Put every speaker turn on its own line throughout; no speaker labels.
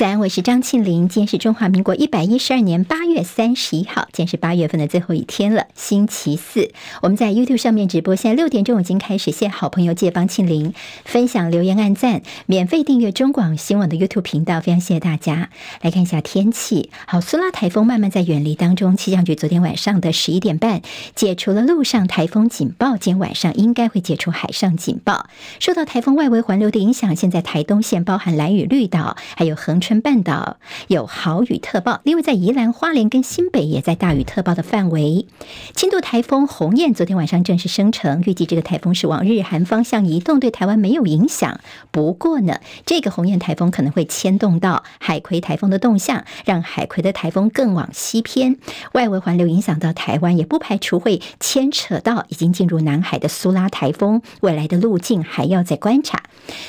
早安，我是张庆玲。今天是中华民国一百一十二年八月三十一号，今天是八月份的最后一天了，星期四。我们在 YouTube 上面直播，现在六点钟已经开始。谢好朋友借帮庆玲分享、留言、按赞，免费订阅中广新闻网的 YouTube 频道，非常谢谢大家。来看一下天气，好，苏拉台风慢慢在远离当中。气象局昨天晚上的十一点半解除了陆上台风警报，今天晚上应该会解除海上警报。受到台风外围环流的影响，现在台东县包含兰屿绿岛，还有恒春。半岛有豪雨特报，另外在宜兰花莲跟新北也在大雨特报的范围。轻度台风鸿雁昨天晚上正式生成，预计这个台风是往日韩方向移动，对台湾没有影响。不过呢，这个鸿雁台风可能会牵动到海葵台风的动向，让海葵的台风更往西偏。外围环流影响到台湾，也不排除会牵扯到已经进入南海的苏拉台风，未来的路径还要再观察。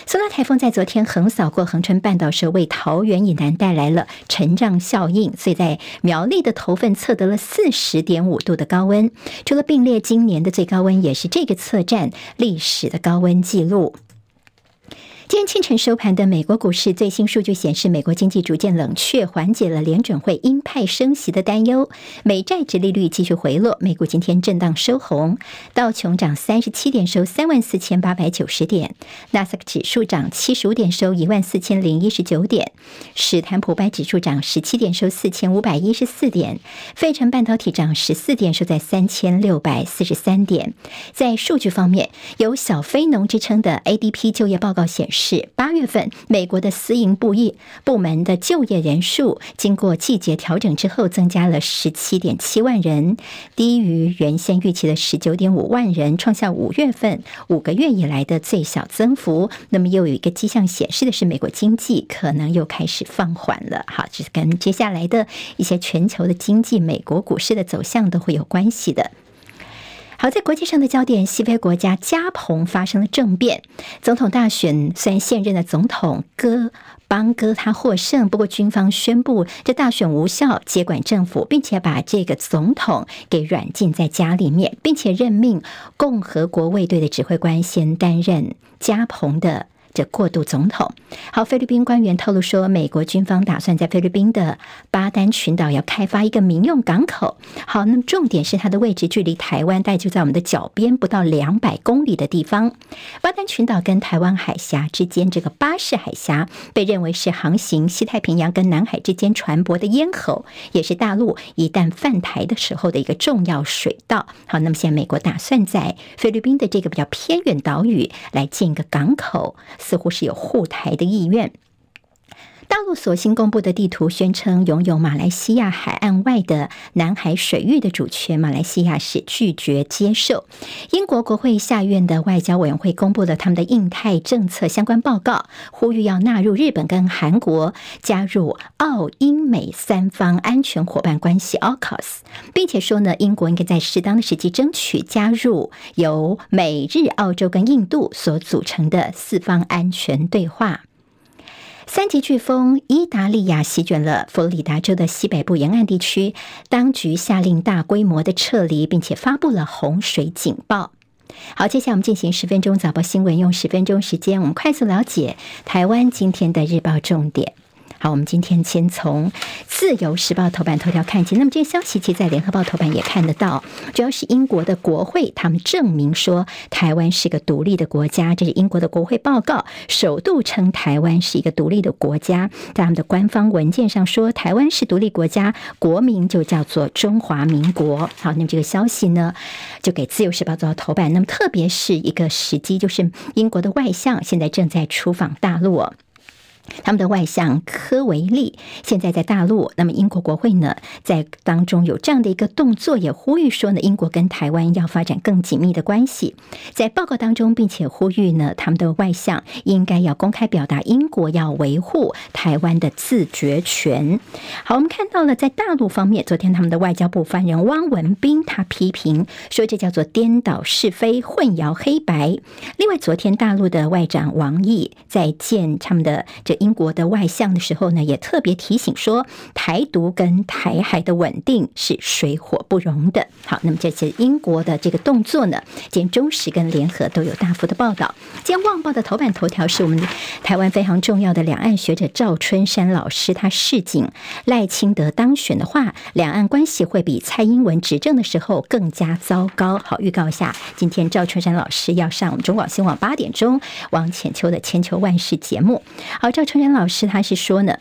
苏拉台风在昨天横扫过恒春半岛时，为桃园以南带来了成长效应，所以在苗栗的头份测得了四十点五度的高温，除了并列今年的最高温，也是这个测站历史的高温记录。今天清晨收盘的美国股市最新数据显示，美国经济逐渐冷却，缓解了联准会鹰派升息的担忧。美债殖利率继续回落，美股今天震荡收红，道琼涨三十七点，收三万四千八百九十点；纳斯达克指数涨七十五点，收一万四千零一十九点；史坦普百指数涨十七点，收四千五百一十四点；费城半导体涨十四点，收在三千六百四十三点。在数据方面，有小非农之称的 ADP 就业报告显示。是八月份，美国的私营部业部门的就业人数经过季节调整之后，增加了十七点七万人，低于原先预期的十九点五万人，创下五月份五个月以来的最小增幅。那么，又有一个迹象显示的是，美国经济可能又开始放缓了。好，这是跟接下来的一些全球的经济、美国股市的走向都会有关系的。好，在国际上的焦点，西非国家加蓬发生了政变，总统大选虽然现任的总统戈邦戈他获胜，不过军方宣布这大选无效，接管政府，并且把这个总统给软禁在家里面，并且任命共和国卫队的指挥官先担任加蓬的。这过渡总统。好，菲律宾官员透露说，美国军方打算在菲律宾的巴丹群岛要开发一个民用港口。好，那么重点是它的位置距离台湾大概就在我们的脚边，不到两百公里的地方。巴丹群岛跟台湾海峡之间，这个巴士海峡被认为是航行西太平洋跟南海之间船舶的咽喉，也是大陆一旦犯台的时候的一个重要水道。好，那么现在美国打算在菲律宾的这个比较偏远岛屿来建一个港口。似乎是有护台的意愿。大陆所新公布的地图宣称拥有马来西亚海岸外的南海水域的主权，马来西亚是拒绝接受。英国国会下院的外交委员会公布了他们的印太政策相关报告，呼吁要纳入日本跟韩国加入澳英美三方安全伙伴关系 AUKUS，并且说呢，英国应该在适当的时机争取加入由美日澳洲跟印度所组成的四方安全对话。三级飓风伊达利亚席卷了佛罗里达州的西北部沿岸地区，当局下令大规模的撤离，并且发布了洪水警报。好，接下来我们进行十分钟早报新闻，用十分钟时间，我们快速了解台湾今天的日报重点。好，我们今天先从《自由时报》头版头条看起。那么这些消息其实在《联合报》头版也看得到，主要是英国的国会，他们证明说台湾是一个独立的国家。这是英国的国会报告，首度称台湾是一个独立的国家。在他们的官方文件上说，台湾是独立国家，国名就叫做中华民国。好，那么这个消息呢，就给《自由时报》做到头版。那么特别是一个时机，就是英国的外相现在正在出访大陆。他们的外相科维利现在在大陆，那么英国国会呢，在当中有这样的一个动作，也呼吁说呢，英国跟台湾要发展更紧密的关系。在报告当中，并且呼吁呢，他们的外相应该要公开表达英国要维护台湾的自决权。好，我们看到了在大陆方面，昨天他们的外交部发言人汪文斌他批评说，这叫做颠倒是非、混淆黑白。另外，昨天大陆的外长王毅在见他们的这。英国的外相的时候呢，也特别提醒说，台独跟台海的稳定是水火不容的。好，那么这次英国的这个动作呢，今天中时跟联合都有大幅的报道。今天《旺报》的头版头条是我们台湾非常重要的两岸学者赵春山老师，他示警赖清德当选的话，两岸关系会比蔡英文执政的时候更加糟糕。好，预告一下，今天赵春山老师要上我们中广新闻网八点钟王浅秋的千秋万世节目。好，赵春山老师他是说呢。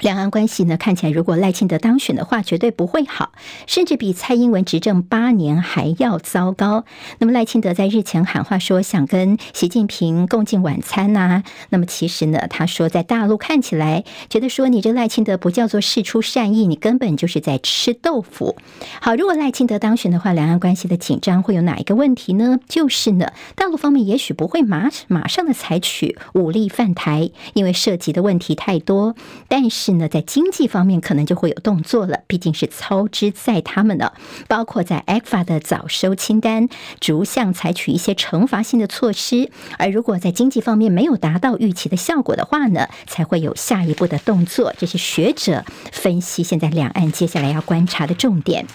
两岸关系呢，看起来如果赖清德当选的话，绝对不会好，甚至比蔡英文执政八年还要糟糕。那么赖清德在日前喊话说想跟习近平共进晚餐呐、那么其实呢，他说在大陆看起来觉得说你这赖清德不叫做事出善意，你根本就是在吃豆腐。好，如果赖清德当选的话，两岸关系的紧张会有哪一个问题呢？就是呢，大陆方面也许不会马马上的采取武力犯台，因为涉及的问题太多，但是。那在经济方面可能就会有动作了，毕竟是操之在他们的，包括在 ECFA 的早收清单，逐项采取一些惩罚性的措施。而如果在经济方面没有达到预期的效果的话呢，才会有下一步的动作。这是学者分析现在两岸接下来要观察的重点。《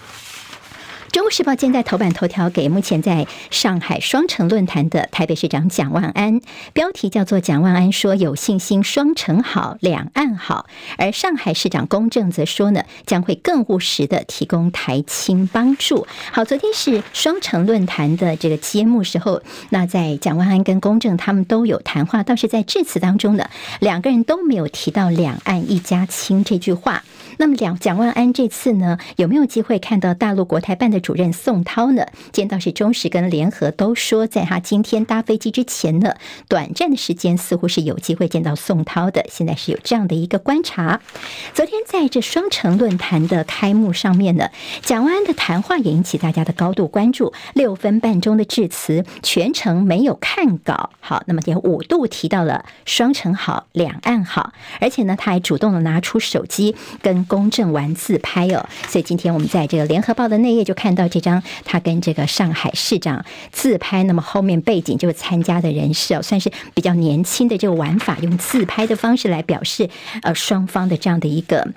中国时报》现在头版头条给目前在上海双城论坛的台北市长蒋万安，标题叫做“蒋万安说有信心双城好，两岸好”，而上海市长龚正则说呢，将会更务实的提供台青帮助。好，昨天是双城论坛的这个揭幕时候，那在蒋万安跟龚正他们都有谈话，倒是在致辞当中呢，两个人都没有提到“两岸一家亲”这句话。那么两蒋万安这次呢，有没有机会看到大陆国台办的主任宋涛呢？见到是中时跟联合都说，在他今天搭飞机之前呢，短暂的时间似乎是有机会见到宋涛的。现在是有这样的一个观察。昨天在这双城论坛的开幕上面呢，蒋万安的谈话也引起大家的高度关注。六分半钟的致辞，全程没有看稿。好，那么也五度提到了双城好，两岸好，而且呢，他还主动的拿出手机跟。公正完自拍哦，所以今天我们在这个联合报的内页就看到这张他跟这个上海市长自拍，那么后面背景就是参加的人士哦，算是比较年轻的这个玩法，用自拍的方式来表示呃双方的这样的一个。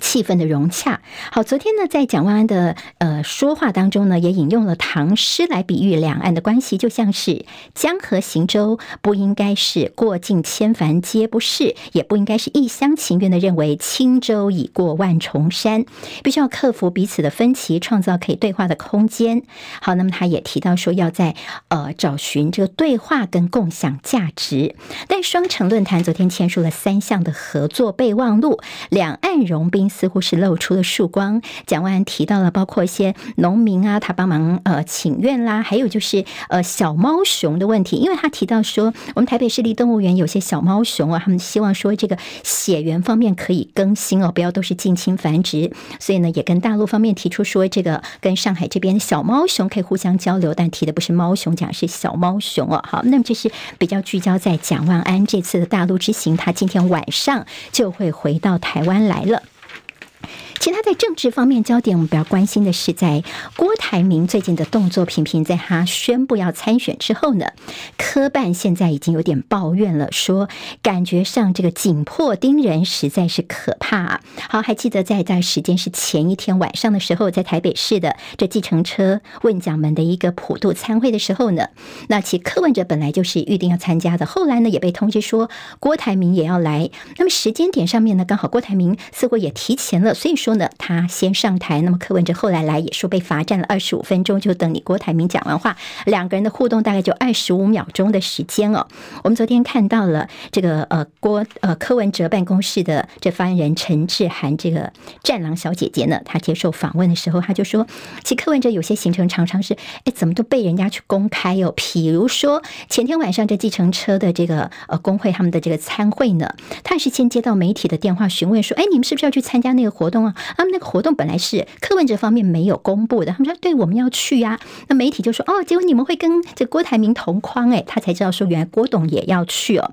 气氛的融洽。好，昨天呢，在蒋万安的呃说话当中呢，也引用了唐诗来比喻两岸的关系，就像是江河行舟，不应该是过尽千帆皆不是，也不应该是一厢情愿的认为轻舟已过万重山，必须要克服彼此的分歧，创造可以对话的空间。好，那么他也提到说，要在呃找寻这个对话跟共享价值。但双城论坛昨天签署了三项的合作备忘录，两岸融冰。似乎是露出了曙光。蒋万安提到了包括一些农民啊，他帮忙呃请愿啦，还有就是呃小猫熊的问题，因为他提到说，我们台北市立动物园有些小猫熊啊，他们希望说这个血缘方面可以更新哦，不要都是近亲繁殖，所以呢也跟大陆方面提出说，这个跟上海这边小猫熊可以互相交流，但提的不是猫熊，讲是小猫熊哦。好，那么这是比较聚焦在蒋万安这次的大陆之行，他今天晚上就会回到台湾来了。其他在政治方面焦点，我们比较关心的是，在郭台铭最近的动作频频，在他宣布要参选之后呢，科办现在已经有点抱怨了，说感觉上这个紧迫盯人实在是可怕。好，还记得在在时间是前一天晚上的时候，在台北市的这计程车问奖门的一个普渡参会的时候呢，那其柯文哲本来就是预定要参加的，后来呢也被通知说郭台铭也要来，那么时间点上面呢，刚好郭台铭似乎也提前了，所以说。呢，他先上台，那么柯文哲后来来也说被罚站了二十五分钟，就等你郭台铭讲完话，两个人的互动大概就二十五秒钟的时间哦。我们昨天看到了这个呃郭呃柯文哲办公室的这发言人陈志涵这个战狼小姐姐呢，她接受访问的时候，她就说，其实柯文哲有些行程常常是哎怎么都被人家去公开哦，比如说前天晚上这计程车的这个呃工会他们的这个参会呢，他也是先接到媒体的电话询问说，哎你们是不是要去参加那个活动啊？他们那个活动本来是柯文哲方面没有公布的，他们说对，我们要去呀。那媒体就说哦，结果你们会跟这郭台铭同框，哎，他才知道说原来郭董也要去哦。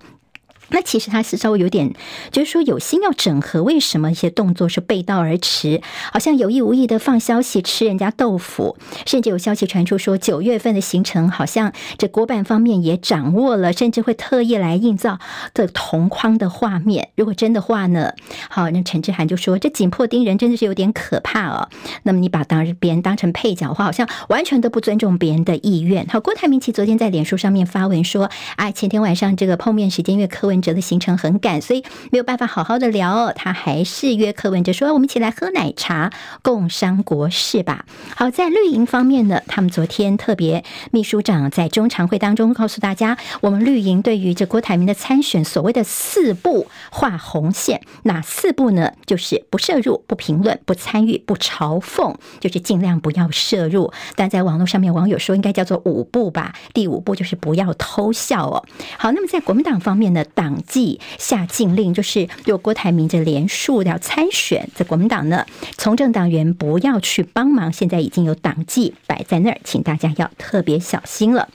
那其实他是稍微有点，就是说有心要整合，为什么一些动作是背道而驰？好像有意无意的放消息吃人家豆腐，甚至有消息传出说九月份的行程好像这国办方面也掌握了，甚至会特意来营造的同框的画面。如果真的话呢？好，那陈志涵就说这紧迫盯人真的是有点可怕哦。那么你把当别人当成配角的话，好像完全都不尊重别人的意愿。好，郭台铭其昨天在脸书上面发文说，哎，前天晚上这个碰面时间因为柯文哲的行程很赶，所以没有办法好好的聊。他还是约柯文哲说：“我们一起来喝奶茶，共商国事吧。”好，在绿营方面呢，他们昨天特别秘书长在中常会当中告诉大家，我们绿营对于这郭台铭的参选所谓的四步画红线，哪四步呢？就是不涉入、不评论、不参与、不嘲讽，就是尽量不要涉入。但在网络上面，网友说应该叫做五步吧。第五步就是不要偷笑哦。好，那么在国民党方面呢，党纪。下禁令，就是有郭台铭这连署要参选，在国民党呢，从政党员不要去帮忙。现在已经有党纪摆在那儿，请大家要特别小心了。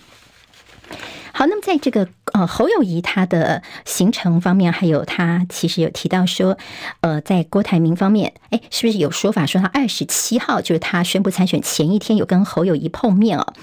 好，那么在这个呃侯友谊他的行程方面，还有他其实有提到说，呃，在郭台铭方面，哎，是不是有说法说他二十七号就是他宣布参选前一天有跟侯友谊碰面哦？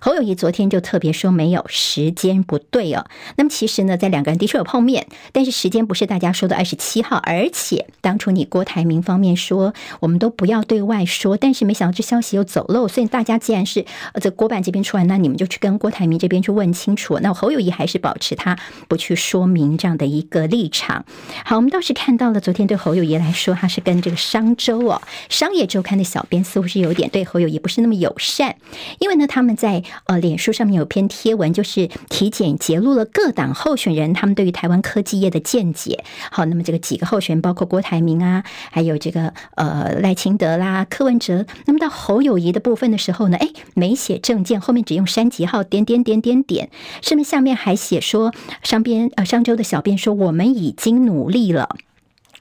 侯友谊昨天就特别说没有，时间不对哦。那么其实呢，在两个人的确有碰面，但是时间不是大家说的二十七号，而且当初你郭台铭方面说我们都不要对外说，但是没想到这消息又走漏，所以大家既然是呃这郭办这边出来，那你们就去跟郭台铭这边去问清楚。那侯友谊还是保保持他不去说明这样的一个立场。好，我们倒是看到了昨天对侯友宜来说，他是跟这个商周哦，商业周刊的小编似乎是有点对侯友宜不是那么友善，因为呢他们在呃脸书上面有篇贴文，就是体检揭露了各党候选人他们对于台湾科技业的见解。好，那么这个几个候选人包括郭台铭啊，还有这个呃赖清德啦、柯文哲，那么到侯友宜的部分的时候呢，哎，没写证件，后面只用删节号，点点点点点。那么下面还写说，上边呃上周的小编说，我们已经努力了。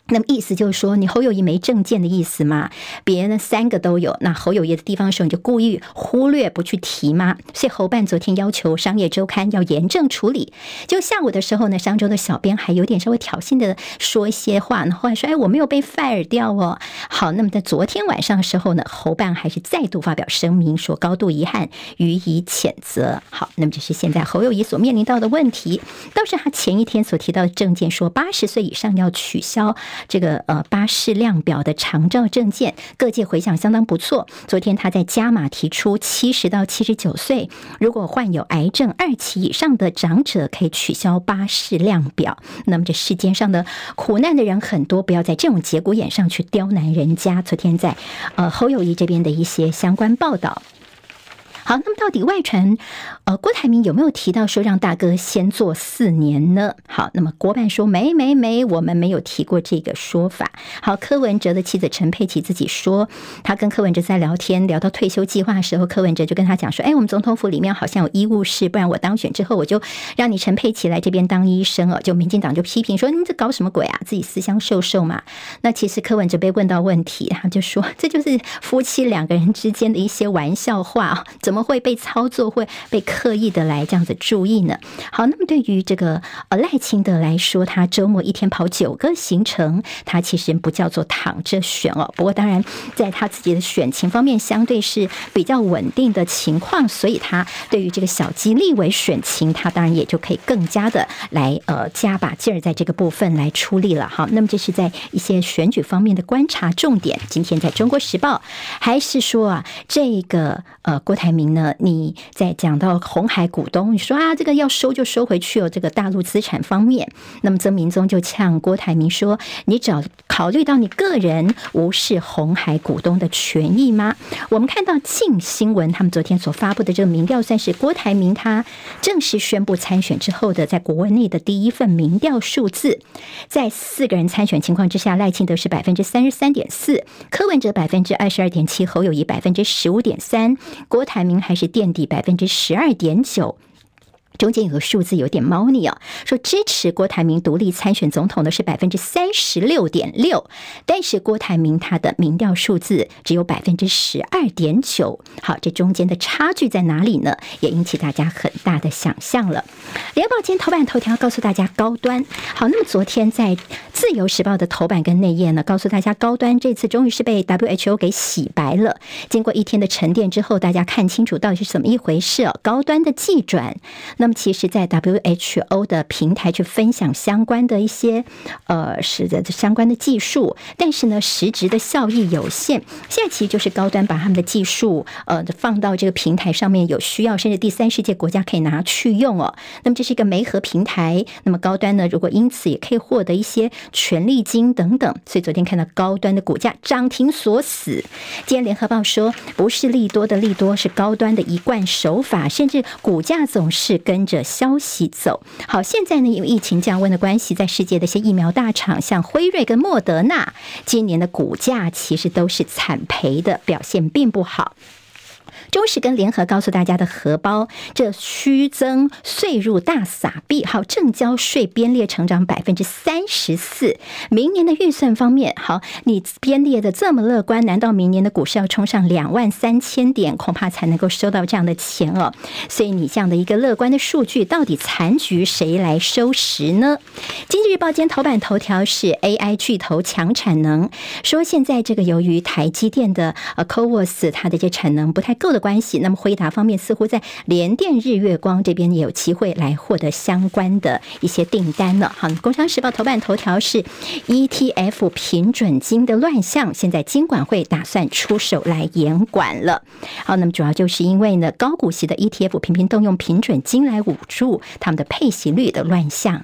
那么意思就是说，你侯友谊没证件的意思嘛？别人三个都有，那侯友谊的地方的时候，你就故意忽略不去提吗？所以侯办昨天要求商业周刊要严正处理。就下午的时候呢，商周的小编还有点稍微挑衅的说一些话，然后还说：“哎，我没有被 fire 掉哦。”好，那么在昨天晚上的时候呢，侯办还是再度发表声明，说高度遗憾，予以谴责。好，那么这是现在侯友谊所面临到的问题。倒是他前一天所提到的证件，说八十岁以上要取消。这个呃巴士量表的长照证件，各界回响相当不错。昨天他在加码提出，七十到七十九岁，如果患有癌症二期以上的长者，可以取消巴士量表。那么这世间上的苦难的人很多，不要在这种节骨眼上去刁难人家。昨天在呃侯友谊这边的一些相关报道。好，那么到底外传，呃，郭台铭有没有提到说让大哥先做四年呢？好，那么国办说没没没，我们没有提过这个说法。好，柯文哲的妻子陈佩琪自己说，他跟柯文哲在聊天，聊到退休计划的时候，柯文哲就跟他讲说，哎，我们总统府里面好像有医务室，不然我当选之后，我就让你陈佩琪来这边当医生哦。就民进党就批评说，你这搞什么鬼啊？自己私相授受嘛。那其实柯文哲被问到问题，他就说，这就是夫妻两个人之间的一些玩笑话啊。怎怎么会被操作，会被刻意的来这样子注意呢？好，那么对于这个呃赖清德来说，他周末一天跑九个行程，他其实不叫做躺着选哦。不过当然，在他自己的选情方面，相对是比较稳定的情况，所以他对于这个小鸡立委选情，他当然也就可以更加的来呃加把劲儿在这个部分来出力了。好，那么这是在一些选举方面的观察重点。今天在中国时报还是说啊，这个呃郭台铭。呢？你在讲到红海股东，你说啊，这个要收就收回去哦。这个大陆资产方面，那么曾明宗就呛郭台铭说：“你找考虑到你个人无视红海股东的权益吗？”我们看到近新闻他们昨天所发布的这个民调，算是郭台铭他正式宣布参选之后的在国内的第一份民调数字。在四个人参选情况之下，赖清德是百分之三十三点四，柯文哲百分之二十二点七，侯友谊百分之十五点三，郭台铭。还是垫底百分之十二点九。中间有个数字有点猫腻哦，说支持郭台铭独立参选总统的是百分之三十六点六，但是郭台铭他的民调数字只有百分之十二点九。好，这中间的差距在哪里呢？也引起大家很大的想象了。联合报今天头版头条告诉大家高端。好，那么昨天在自由时报的头版跟内页呢，告诉大家高端这次终于是被 WHO 给洗白了。经过一天的沉淀之后，大家看清楚到底是怎么一回事哦。高端的技转。那么，其实，在 WHO 的平台去分享相关的一些呃，是的相关的技术，但是呢，实质的效益有限。现在其实就是高端把他们的技术呃放到这个平台上面，有需要甚至第三世界国家可以拿去用哦。那么这是一个媒合平台，那么高端呢，如果因此也可以获得一些权利金等等，所以昨天看到高端的股价涨停锁死。今天联合报说，不是利多的利多，是高端的一贯手法，甚至股价总是跟。跟着消息走，好，现在呢，因为疫情降温的关系，在世界的一些疫苗大厂，像辉瑞跟莫德纳，今年的股价其实都是惨赔的，表现并不好。中时跟联合告诉大家的荷包，这虚增税入大撒币，好，正交税编列成长百分之三十四。明年的预算方面，好，你编列的这么乐观，难道明年的股市要冲上两万三千点，恐怕才能够收到这样的钱哦？所以你这样的一个乐观的数据，到底残局谁来收拾呢？经济日报今天头版头条是 AI 巨头抢产能，说现在这个由于台积电的呃 CoWoS 它的这产能不太够的。关系，那么辉达方面似乎在联电、日月光这边也有机会来获得相关的一些订单了。好，工商时报头版头条是 ETF 平准金的乱象，现在金管会打算出手来严管了。好，那么主要就是因为呢，高股息的 ETF 频频动用平准金来捂住他们的配息率的乱象。